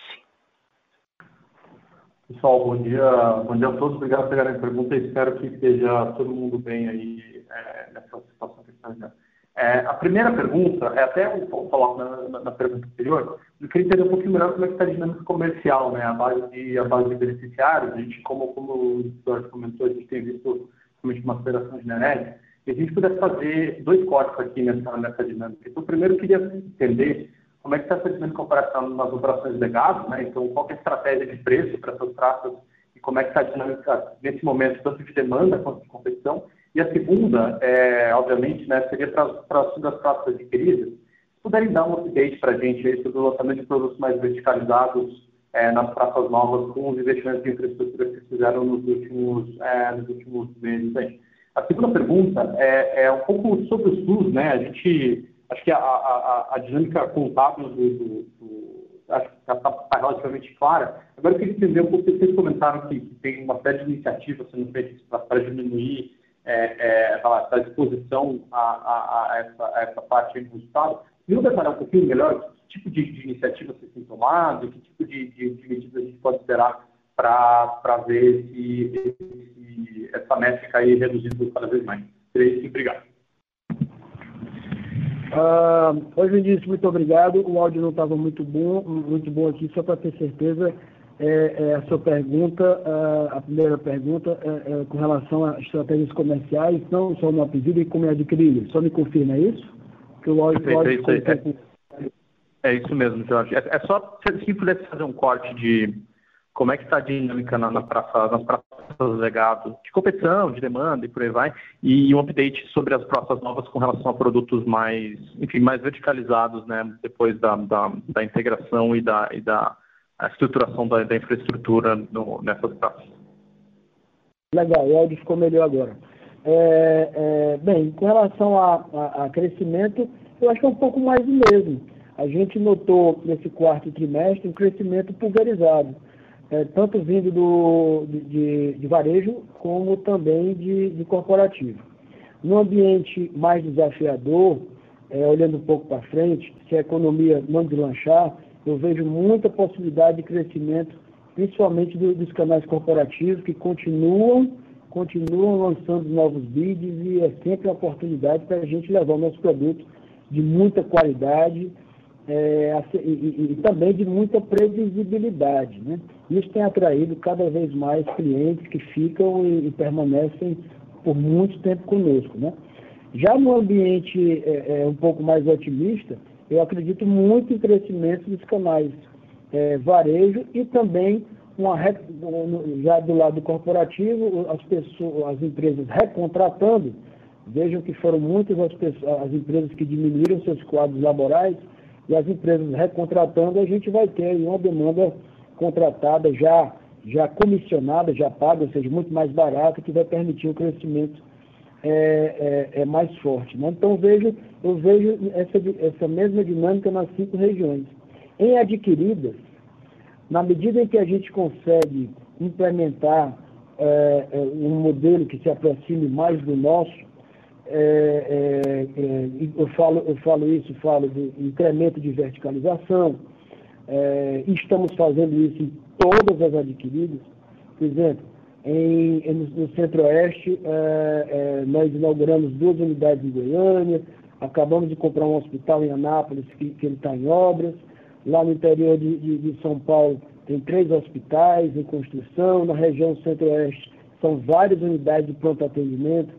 Pessoal, bom dia, bom dia a todos. Obrigado por pegarem a pergunta. Espero que esteja todo mundo bem aí é, nessa situação que está vivendo. É, a primeira pergunta, é até um falar na, na, na, pergunta anterior, eu queria entender um pouquinho melhor como é que está a dinâmica comercial, né? A base de, a base de beneficiários. A gente, como, como o Jorge comentou, a gente tem visto realmente uma aceleração generética e a gente pudesse fazer dois cortes aqui nessa, nessa dinâmica. Então, primeiro, eu queria entender como é que está dinâmica comparação nas operações legadas, né? Então, qual é a estratégia de preço para essas praças e como é que está a dinâmica nesse momento, tanto de demanda quanto de competição. E a segunda, é, obviamente, né, seria para as praças adquiridas, se puderem dar um update para a gente aí sobre o lançamento de produtos mais verticalizados é, nas praças novas com os investimentos de infraestrutura que fizeram nos últimos, é, nos últimos meses. A segunda pergunta é, é um pouco sobre o SUS, né? A gente, acho que a, a, a dinâmica contábil do, do, do acho que está tá relativamente clara. Agora eu queria entender um pouco, vocês comentaram que, que tem uma série de iniciativas sendo feitas para diminuir é, é, a, exposição a, a, essa, a essa parte do Estado. Queria detalhar um pouquinho melhor que tipo de, de iniciativa vocês têm tomado, que tipo de, de, de medidas a gente pode esperar para ver se, essa métrica aí reduzindo cada vez mais. Obrigado. Uh, oi, Vinícius, muito obrigado. O áudio não estava muito bom, muito bom aqui, só para ter certeza. É, é, a sua pergunta, uh, a primeira pergunta, é, é, com relação a estratégias comerciais, não só no pedido e como é adquirir. Só me confirma, é isso? Que o áudio, Perfeito, áudio é, isso, é, é, isso mesmo, Jorge. É, é só se pudesse fazer um corte de como é que está a dinâmica na, na praça, nas praças legado de competição, de demanda e por aí vai, e um update sobre as praças novas com relação a produtos mais, enfim, mais verticalizados, né, depois da, da, da integração e da, e da estruturação da, da infraestrutura no, nessas praças. Legal, o áudio ficou melhor agora. É, é, bem, com relação a, a, a crescimento, eu acho que é um pouco mais do mesmo. A gente notou nesse quarto trimestre um crescimento pulverizado é, tanto vindo do, de, de, varejo como também de, de corporativo. No ambiente mais desafiador, é, olhando um pouco para frente, se a economia não deslanchar, eu vejo muita possibilidade de crescimento, principalmente do, dos canais corporativos, que continuam continuam lançando novos bids e é sempre uma oportunidade para a gente levar o nosso produto de muita qualidade é, e, e, e, também de muita previsibilidade. Né? Isso tem atraído cada vez mais clientes que ficam e, e permanecem por muito tempo conosco. Né? Já no ambiente é, é, um pouco mais otimista, eu acredito muito em crescimento dos canais é, varejo e também uma, já do lado corporativo, as, pessoas, as empresas recontratando, vejam que foram muitas as, pessoas, as empresas que diminuíram seus quadros laborais, e as empresas recontratando, a gente vai ter uma demanda contratada já, já comissionada, já paga, ou seja, muito mais barata, que vai permitir o crescimento é, é, é mais forte. Né? Então vejo, eu vejo essa, essa mesma dinâmica nas cinco regiões. Em adquiridas, na medida em que a gente consegue implementar é, é, um modelo que se aproxime mais do nosso, é, é, é eu, falo, eu falo isso, falo do incremento de verticalização, é, estamos fazendo isso em todas as adquiridas. Por exemplo, em, no Centro-Oeste, nós inauguramos duas unidades em Goiânia, acabamos de comprar um hospital em Anápolis que, que ele está em obras. Lá no interior de, de, de São Paulo tem três hospitais em construção, na região centro-oeste são várias unidades de pronto atendimento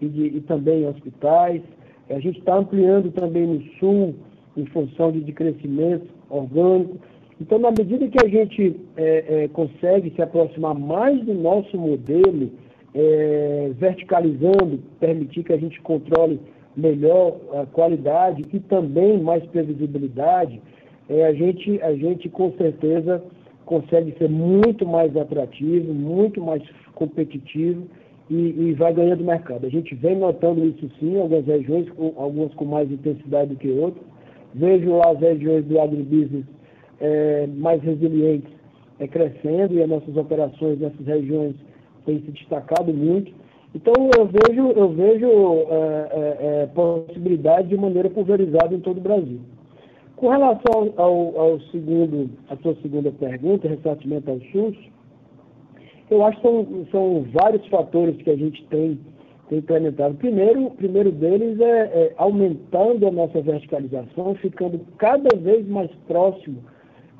e, de, e também hospitais. A gente está ampliando também no sul, em função de, crescimento orgânico. Então, na medida que a gente é, é, consegue se aproximar mais do nosso modelo, é, verticalizando, permitir que a gente controle melhor a qualidade e também mais previsibilidade, é, a, gente, a gente com certeza consegue ser muito mais atrativo, muito mais competitivo e, e, vai ganhando mercado. A gente vem notando isso sim, algumas regiões, com, algumas com mais intensidade do que outras. Vejo lá as regiões do agribusiness é, mais resilientes é, crescendo e as nossas operações nessas regiões têm se destacado muito. Então eu vejo, eu vejo é, é, é possibilidade de maneira pulverizada em todo o Brasil. Com relação ao, ao segundo, a sua segunda pergunta, ressarcimento ao SUS, eu acho que são, são vários fatores que a gente tem implementado. Primeiro, primeiro deles é, é aumentando a nossa verticalização, ficando cada vez mais próximo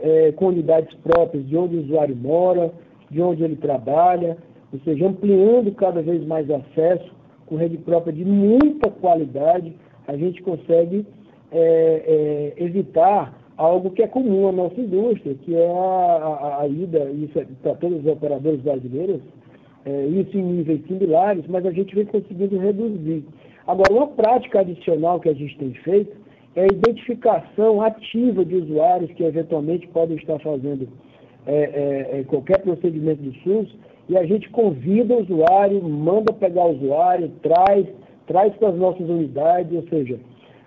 é, com unidades próprias de onde o usuário mora, de onde ele trabalha, ou seja, ampliando cada vez mais acesso com rede própria de muita qualidade, a gente consegue é, é, evitar algo que é comum à nossa indústria, que é a, a, a ida, isso é para todos os operadores brasileiros, é, isso em níveis similares, mas a gente vem conseguindo reduzir. Agora, uma prática adicional que a gente tem feito é a identificação ativa de usuários que eventualmente podem estar fazendo é, é, é qualquer procedimento do SUS, e a gente convida o usuário, manda pegar o usuário, traz, traz para as nossas unidades, ou seja,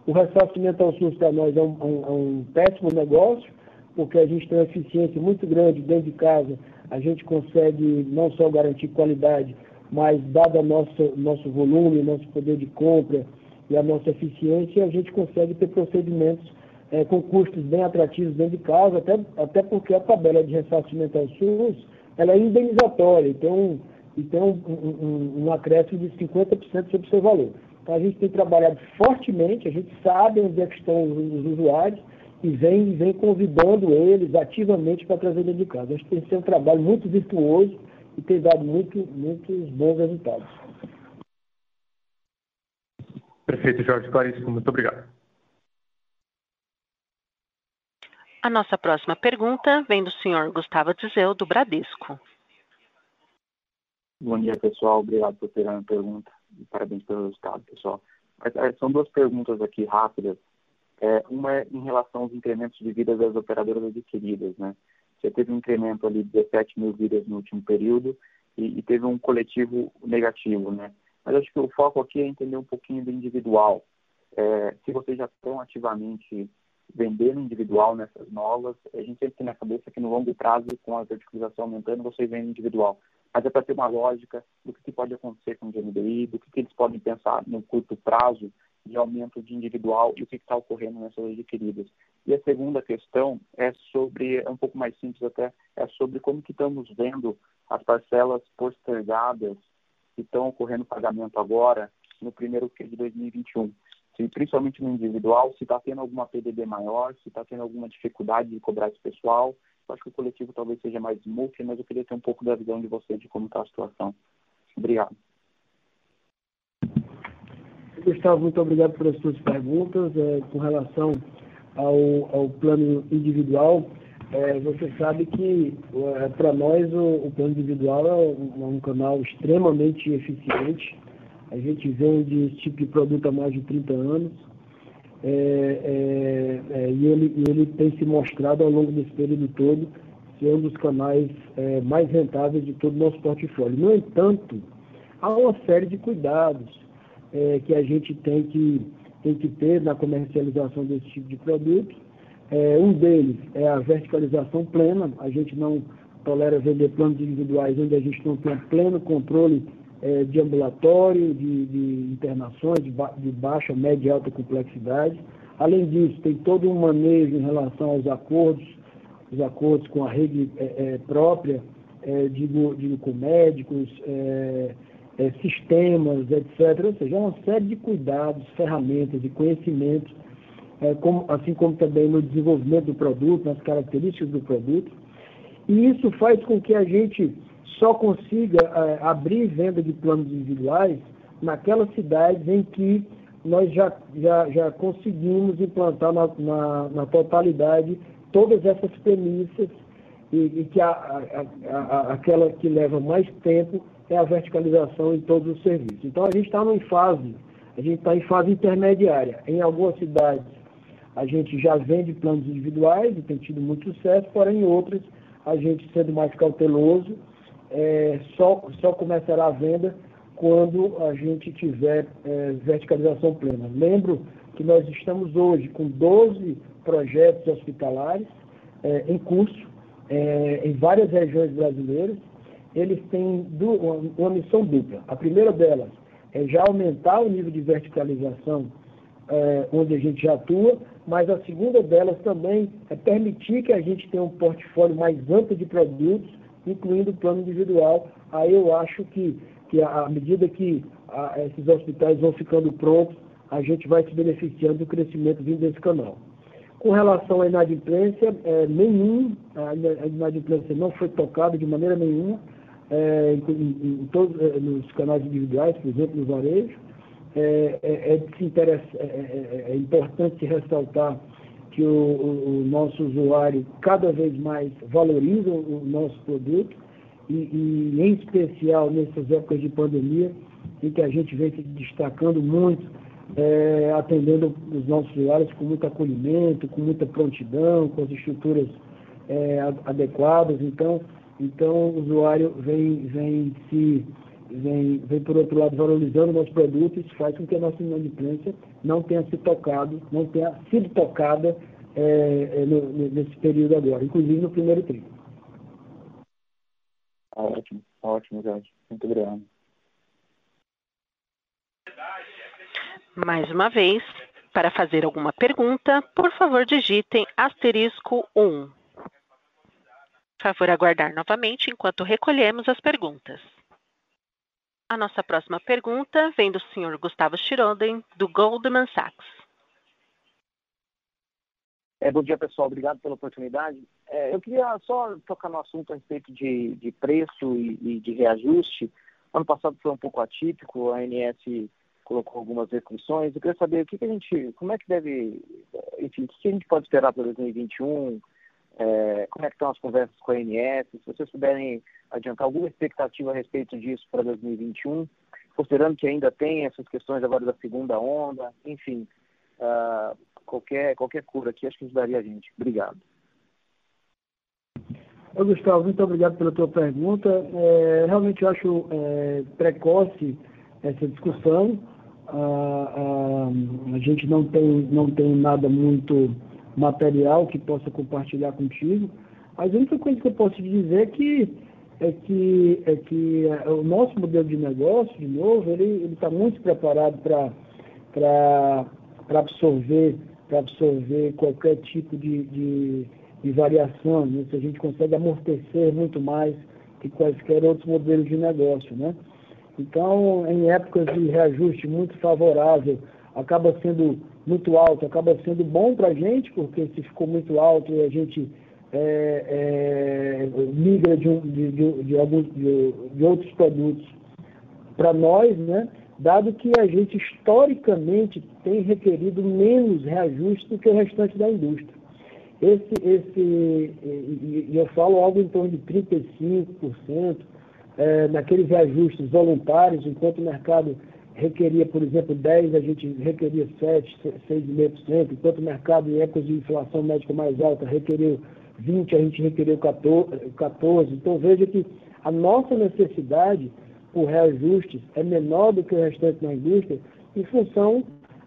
o ressarcimento ao SUS para nós é um, um, é um, péssimo negócio, porque a gente tem uma eficiência muito grande dentro de casa, a gente consegue não só garantir qualidade, mas dado o nosso, nosso volume, nosso poder de compra e a nossa eficiência, a gente consegue ter procedimentos é, com custos bem atrativos dentro de casa, até, até porque a tabela de ressarcimento ao SUS ela é indenizatória, então, e tem um, um, um acréscimo de 50% sobre o seu valor. Então a gente tem trabalhado fortemente, a gente sabe onde é que estão os usuários e vem, vem convidando eles ativamente para trazer dentro de casa. Acho que tem sido um trabalho muito virtuoso e tem dado muito, muitos bons resultados. Perfeito, Jorge Claríssimo. Muito obrigado. A nossa próxima pergunta vem do senhor Gustavo Dizeu, do Bradesco. Bom dia, pessoal. Obrigado por ter a pergunta parabéns pelo resultado, pessoal. É, são duas perguntas aqui rápidas. É, uma é em relação aos incrementos de vidas das operadoras adquiridas, né? Você teve um incremento ali de 17 mil vidas no último período e, e, teve um coletivo negativo, né? Mas acho que o foco aqui é entender um pouquinho do individual. É, se vocês já estão ativamente vendendo individual nessas novas, a gente sempre tem na cabeça que no longo prazo, com a verticalização aumentando, vocês vendem individual mas é para ter uma lógica do que, pode acontecer com o GMDI, do que, que, eles podem pensar no curto prazo de aumento de individual e o que está ocorrendo nessas adquiridas. E a segunda questão é sobre, é um pouco mais simples até, é sobre como que estamos vendo as parcelas postergadas que estão ocorrendo pagamento agora no primeiro Q de 2021. Se, principalmente no individual, se está tendo alguma PDD maior, se está tendo alguma dificuldade de cobrar esse pessoal. Eu acho que o coletivo talvez seja mais multi, mas eu queria ter um pouco da visão de você de como está a situação. Obrigado. Gustavo, muito obrigado pelas suas perguntas. É, com relação ao, ao plano individual, é, você sabe que é, para nós o, o, plano individual é um, um, canal extremamente eficiente. A gente vende esse tipo de produto há mais de 30 anos é, é, é, e, ele, e, ele, tem se mostrado ao longo desse período todo ser um dos canais é, mais rentáveis de todo o nosso portfólio. No entanto, há uma série de cuidados é, que a gente tem que, tem que ter na comercialização desse tipo de produto. É, um deles é a verticalização plena. A gente não tolera vender planos individuais onde a gente não tem pleno controle é, de ambulatório, de, de internações de, ba de, baixa, média e alta complexidade. Além disso, tem todo um manejo em relação aos acordos, os acordos com a rede é, é, própria, é, digo, com médicos, é, é, sistemas, etc. Ou seja, uma série de cuidados, ferramentas e conhecimentos, é, como, assim como também no desenvolvimento do produto, nas características do produto. E isso faz com que a gente só consiga é, abrir venda de planos individuais naquelas cidades em que nós já, já, já conseguimos implantar na, na, na totalidade todas essas premissas e, e que a, a, a, aquela que leva mais tempo é a verticalização em todos os serviços. Então a gente está em fase, a gente está em fase intermediária. Em algumas cidades a gente já vende planos individuais e tem tido muito sucesso, porém em outras a gente sendo mais cauteloso, é, só, só começará a venda quando a gente tiver é, verticalização plena. Lembro que nós estamos hoje com 12 projetos hospitalares é, em curso é, em várias regiões brasileiras eles têm uma missão dupla. A primeira delas é já aumentar o nível de verticalização é, onde a gente já atua, mas a segunda delas também é permitir que a gente tenha um portfólio mais amplo de produtos, incluindo o plano individual. Aí eu acho que, que à medida que a, esses hospitais vão ficando prontos, a gente vai se beneficiando do crescimento vindo desse canal. Com relação à inadimplência, é, nenhum, a inadimplência não foi tocada de maneira nenhuma é, em, em, todos é, nos canais individuais, por exemplo, no varejo. É, é, é, é, é importante ressaltar que o, o, o, nosso usuário cada vez mais valoriza o, o nosso produto e, e, em especial nessas épocas de pandemia, em que a gente vem se destacando muito, é, atendendo os nossos usuários com muito acolhimento, com muita prontidão, com as estruturas é, adequadas. Então, então, o usuário vem, vem se vem, vem por outro lado valorizando nossos produtos, isso faz com que a nossa inadimplência não tenha se tocado, não tenha sido tocada é, é no, nesse período agora, inclusive no primeiro trimestre. Ótimo, ótimo, Jorge. Muito obrigado. Mais uma vez, para fazer alguma pergunta, por favor digitem asterisco 1 favor aguardar novamente enquanto recolhemos as perguntas. A nossa próxima pergunta vem do Sr. Gustavo Schroden, do Goldman Sachs. É, bom dia, pessoal. Obrigado pela oportunidade. É, eu queria só tocar no assunto a respeito de, de preço e, e, de reajuste. Ano passado foi um pouco atípico, a ANS colocou algumas restrições. Eu queria saber o que, que a gente, como é que deve, enfim, o que a gente pode esperar para 2021? É, como é que estão as conversas com a ANS? Se vocês puderem adiantar alguma expectativa a respeito disso para 2021, considerando que ainda tem essas questões agora da segunda onda, enfim, uh, qualquer, qualquer cura aqui acho que ajudaria a gente. Obrigado. Oi, Gustavo, muito obrigado pela tua pergunta. É, realmente eu acho é, precoce essa discussão. Ah, ah, a gente não tem, não tem nada muito material que possa compartilhar contigo. Mas a única coisa que eu posso te dizer é que, é que, é que é, o nosso modelo de negócio, de novo, ele está muito preparado para absorver, absorver qualquer tipo de, de, de variação. Né? Se a gente consegue amortecer muito mais que quaisquer outros modelos de negócio. Né? Então, em épocas de reajuste muito favorável, acaba sendo muito alto, acaba sendo bom para a gente, porque se ficou muito alto a gente é, é, migra de, de, de, de, alguns, de, de outros produtos para nós, né? dado que a gente historicamente tem requerido menos reajuste do que o restante da indústria. Esse, esse, e eu falo algo em torno de 35% é, naqueles reajustes voluntários, enquanto o mercado requeria, por exemplo, 10%, a gente requeria 7%, 6,5%, enquanto o mercado em épocas de inflação médica mais alta requeriu 20%, a gente requeriu 14%. Então veja que a nossa necessidade por reajustes é menor do que o restante da indústria, em função,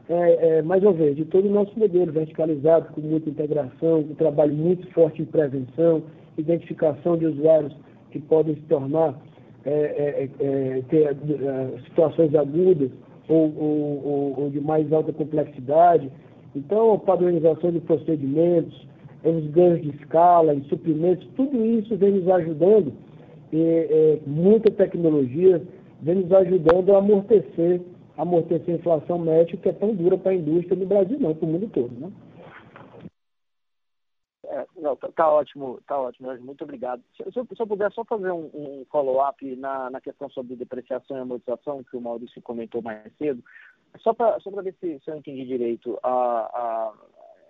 é, é, mais uma vez, de todo o nosso modelo verticalizado, com muita integração, um trabalho muito forte em prevenção, identificação de usuários que podem se tornar, é, é, é ter é, situações agudas ou, ou, ou, de mais alta complexidade. Então, a padronização de procedimentos, os ganhos de escala, em suprimentos, tudo isso vem nos ajudando é, muita tecnologia vem nos ajudando a amortecer, amortecer a inflação média que é tão dura para a indústria no Brasil, não, para o mundo todo. Né? É, não, tá, tá, ótimo, tá ótimo, muito obrigado. Se, se, eu, se eu puder só fazer um, um follow-up na, na questão sobre depreciação e amortização, que o Maurício comentou mais cedo, só para só ver se, se eu entendi direito, a, a,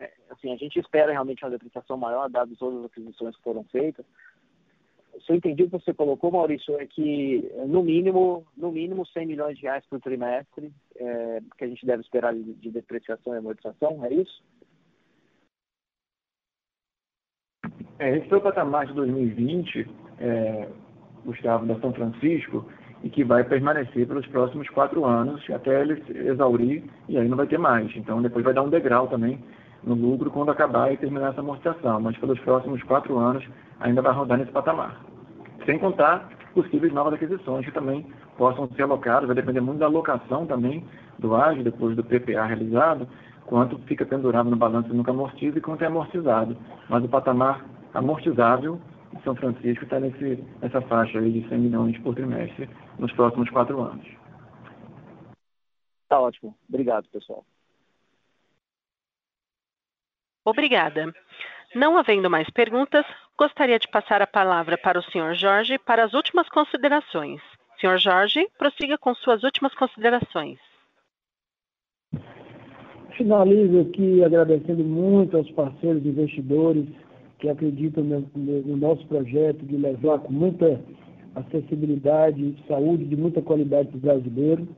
é, assim, a gente espera realmente uma depreciação maior, dadas todas as aquisições que foram feitas, se eu entendi o que você colocou, Maurício, é que no mínimo, no mínimo 100 milhões de reais por trimestre, é, que a gente deve esperar de, de depreciação e amortização, é isso? É, esse foi o patamar de 2020, é, Gustavo, da São Francisco, e que vai permanecer pelos próximos quatro anos, até ele exaurir, e aí não vai ter mais. Então, depois vai dar um degrau também no lucro quando acabar e terminar essa amortização, mas pelos próximos quatro anos ainda vai rodar nesse patamar. Sem contar possíveis novas aquisições que também possam ser alocadas, vai depender muito da alocação também do ágio, depois do PPA realizado, quanto fica pendurado no balanço e nunca amortiza e quanto é amortizado. Mas o patamar amortizável de São Francisco está nessa faixa aí de 100 milhões por trimestre nos próximos quatro anos. Tá ótimo. Obrigado, pessoal. Obrigada. Não havendo mais perguntas, gostaria de passar a palavra para o Sr. Jorge para as últimas considerações. Sr. Jorge, prossiga com suas últimas considerações. Finalizo aqui agradecendo muito aos parceiros investidores que acreditam no, no nosso projeto de levar com muita acessibilidade, saúde de muita qualidade para o brasileiro.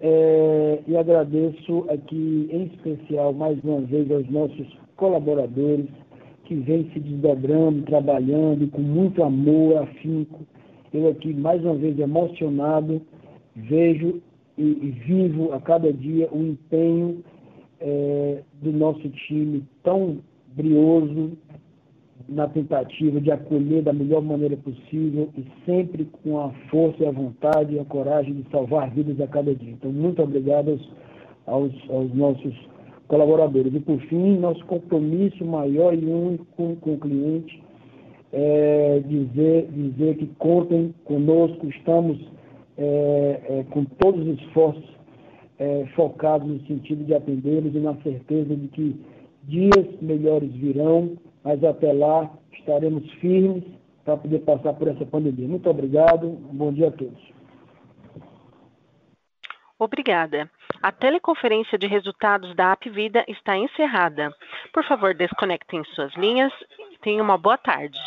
É, e agradeço aqui, em especial, mais uma vez, aos nossos colaboradores que vêm se desdobrando, trabalhando com muito amor, afinco. Eu aqui, mais uma vez, emocionado, vejo e, e vivo a cada dia o empenho é, do nosso time tão brioso na tentativa de acolher da melhor maneira possível e sempre com a força e a vontade e a coragem de salvar vidas a cada dia. Então, muito obrigado aos, aos, nossos colaboradores. E, por fim, nosso compromisso maior e único com, com o cliente é dizer, dizer que contem conosco, estamos é, é, com todos os esforços é, focados no sentido de atendê-los e na certeza de que dias melhores virão, mas até lá estaremos firmes para poder passar por essa pandemia. Muito obrigado, bom dia a todos. Obrigada. A teleconferência de resultados da Apvida está encerrada. Por favor, desconectem suas linhas. Tenha uma boa tarde.